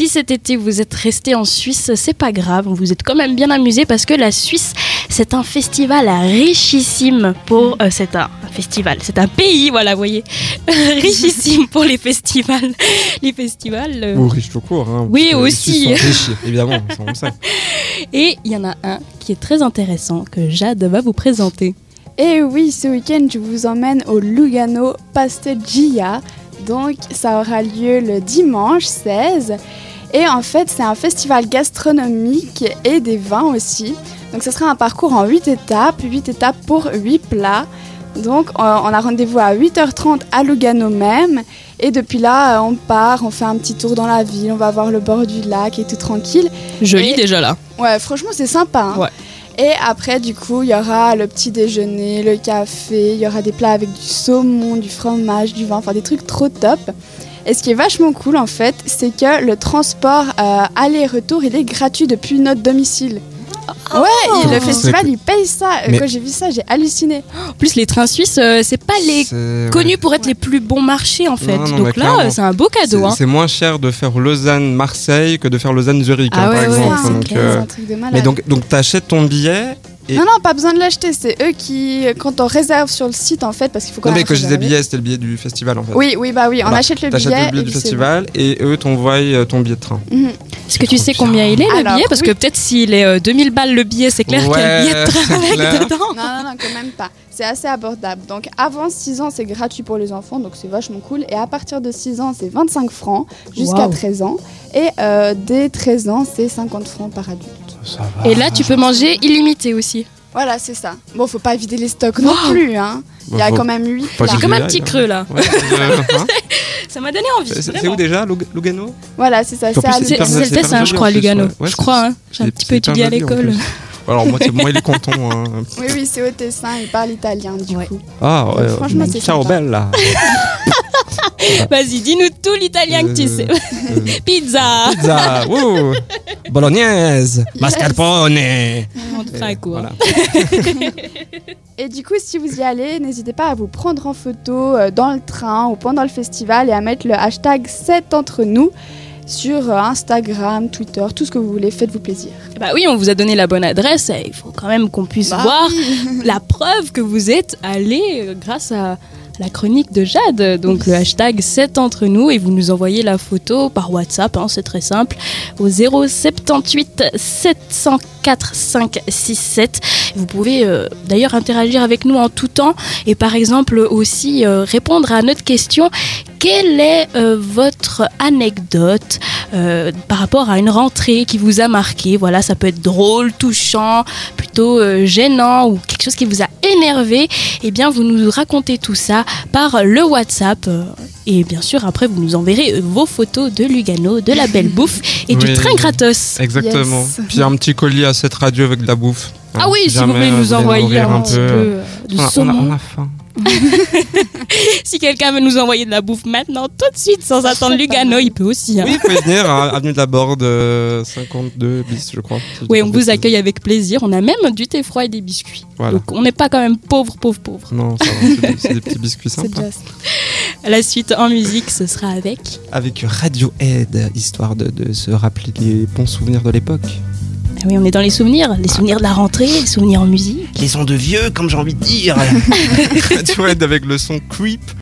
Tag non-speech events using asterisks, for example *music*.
si cet été vous êtes resté en Suisse, c'est pas grave, vous êtes quand même bien amusé parce que la Suisse, c'est un festival richissime pour. euh, c'est un, un festival, c'est un pays, voilà, vous voyez. *laughs* richissime pour les festivals. Les festivals. euh, Ou riche tout court. Hein, Oui, aussi. Riches, évidemment, ça, on le sait. *laughs* Et il y en a un qui est très intéressant que Jade va vous présenter. Et oui, ce week-end, je vous emmène au Lugano Pasteggia. Donc, ça aura lieu le dimanche 16. Et en fait, c'est un festival gastronomique et des vins aussi. Donc, ce sera un parcours en 8 étapes, 8 étapes pour 8 plats. Donc, on a rendez-vous à 8h30 à Lugano même. Et depuis là, euh, on part, on fait un petit tour dans la ville, on va voir le bord du lac et tout tranquille. Joli Et- déjà là. Ouais, franchement, c'est sympa. hein. Ouais. Et après, du coup, il y aura le petit déjeuner, le café, il y aura des plats avec du saumon, du fromage, du vin, enfin des trucs trop top. Et ce qui est vachement cool, en fait, c'est que le transport euh, aller-retour, il est gratuit depuis notre domicile. ouais, et le festival, il paye ça. Euh, Mais- Quand j'ai vu ça, j'ai halluciné. En plus, les trains suisses, euh, c'est pas les connus pour être les plus bons marchés en fait. Non, non, mais Donc là, euh, c'est un beau cadeau. C'est hein. c'est moins cher de faire Lausanne-Marseille que de faire Lausanne-Zurich, Ah hein, ouais, par ouais, exemple. c'est donc, euh, un truc de malade. mais donc, donc t'achètes ton billet. Et- Non, non, pas besoin de l'acheter. C'est eux qui, quand on réserve sur le site, en fait, parce qu'il faut quand Non, mais même quand je disais billet, c'était le billet du festival en fait. Oui, oui, bah oui, on Voilà. achète le T'achètes billet. le billet et du festival et eux t'envoient euh, ton billet de train. bon. Mhm. Est-ce que tu sais bien. combien il est le Alors, billet? Parce que oui. peut-être s'il est euh, 2000 balles le billet, c'est clair qu'il y a le billet de Ouais, train avec clair. dedans. Non, non, non, quand même pas. C'est assez abordable. Donc, avant 6 ans, c'est gratuit pour les enfants, donc c'est vachement cool. Et à partir de 6 ans, c'est 25 francs jusqu'à Waouh. 13 ans. Et euh, dès 13 ans, c'est 50 francs par adulte. Ça va. Et là, tu peux manger illimité aussi. Voilà, c'est ça. Bon, faut pas vider les stocks non Wow. plus, hein. Il y a quand même 8 faut plats. que Comme j'y un petit creux là. Ouais, euh, *laughs* hein Ça m'a donné envie. C'est c'est vraiment. où déjà, Lug- Lugano? Voilà, c'est ça. C'est plus, à c'est C'est hyper- c'est le c'est test, hyper hein, je joli, crois, à en plus, Lugano. ouais. Ouais, je c'est- crois, hein. j'ai un c'est- petit peu étudié à joli, en l'école. plus. Alors moi, c'est moi et les cantons. Hein. Oui, oui, c'est au Tessin. Il parle italien, du Ouais. coup. Ah Donc, ouais, franchement, c'est ciao sympa. bella. *laughs* *laughs* Vas-y, dis-nous tout l'italien que tu sais. Euh, *laughs* Pizza Pizza, ouh, *laughs* bolognaise, mascarpone. On te fera un. Voilà. Et du coup, si vous y allez, n'hésitez pas à vous prendre en photo euh, dans le train ou pendant le festival et à mettre le hashtag 7 entre nous sur euh, Instagram, Twitter, tout ce que vous voulez. Faites-vous plaisir. Bah oui, on vous a donné la bonne adresse. et Il faut quand même qu'on puisse Bah voir la preuve que vous êtes allé euh, grâce à la chronique de Jade. Donc le hashtag 7 entre nous et vous nous envoyez la photo par WhatsApp, hein, c'est très simple, au 078 704 567. Vous pouvez euh, d'ailleurs interagir avec nous en tout temps et par exemple aussi euh, répondre à notre question. Quelle est euh, votre anecdote euh, par rapport à une rentrée qui vous a marqué Voilà, ça peut être drôle, touchant, plutôt euh, gênant ou quelque chose qui vous a énervé. Eh bien, vous nous racontez tout ça par le WhatsApp. euh, et bien sûr, après, vous nous enverrez vos photos de Lugano, de la belle bouffe et du train gratos. Exactement. Yes. Puis un petit colis à cette radio avec de la bouffe. Ah oui, si vous voulez nous envoyer un petit peu de On a, on a- saumon. on a faim. *laughs* Si quelqu'un veut nous envoyer de la bouffe maintenant, tout de suite, sans attendre Lugano, il peut aussi. hein. Oui, vous pouvez venir à Avenue de la Borde, euh, 52 bis, je crois. si Oui, on vous accueille avec plaisir. On a même du thé froid et des biscuits. Voilà. Donc on n'est pas quand même pauvre, pauvre, pauvre. Non, ça va, c'est des- petits biscuits *laughs* sympas. La suite en musique, ce sera avec. Avec Radiohead, histoire de, de se rappeler les bons souvenirs de l'époque. Ah oui, on est dans les souvenirs, les souvenirs de la rentrée, les souvenirs en musique. Les sons de vieux, comme j'ai envie de dire. *laughs* *laughs* Radiohead avec le son Creep.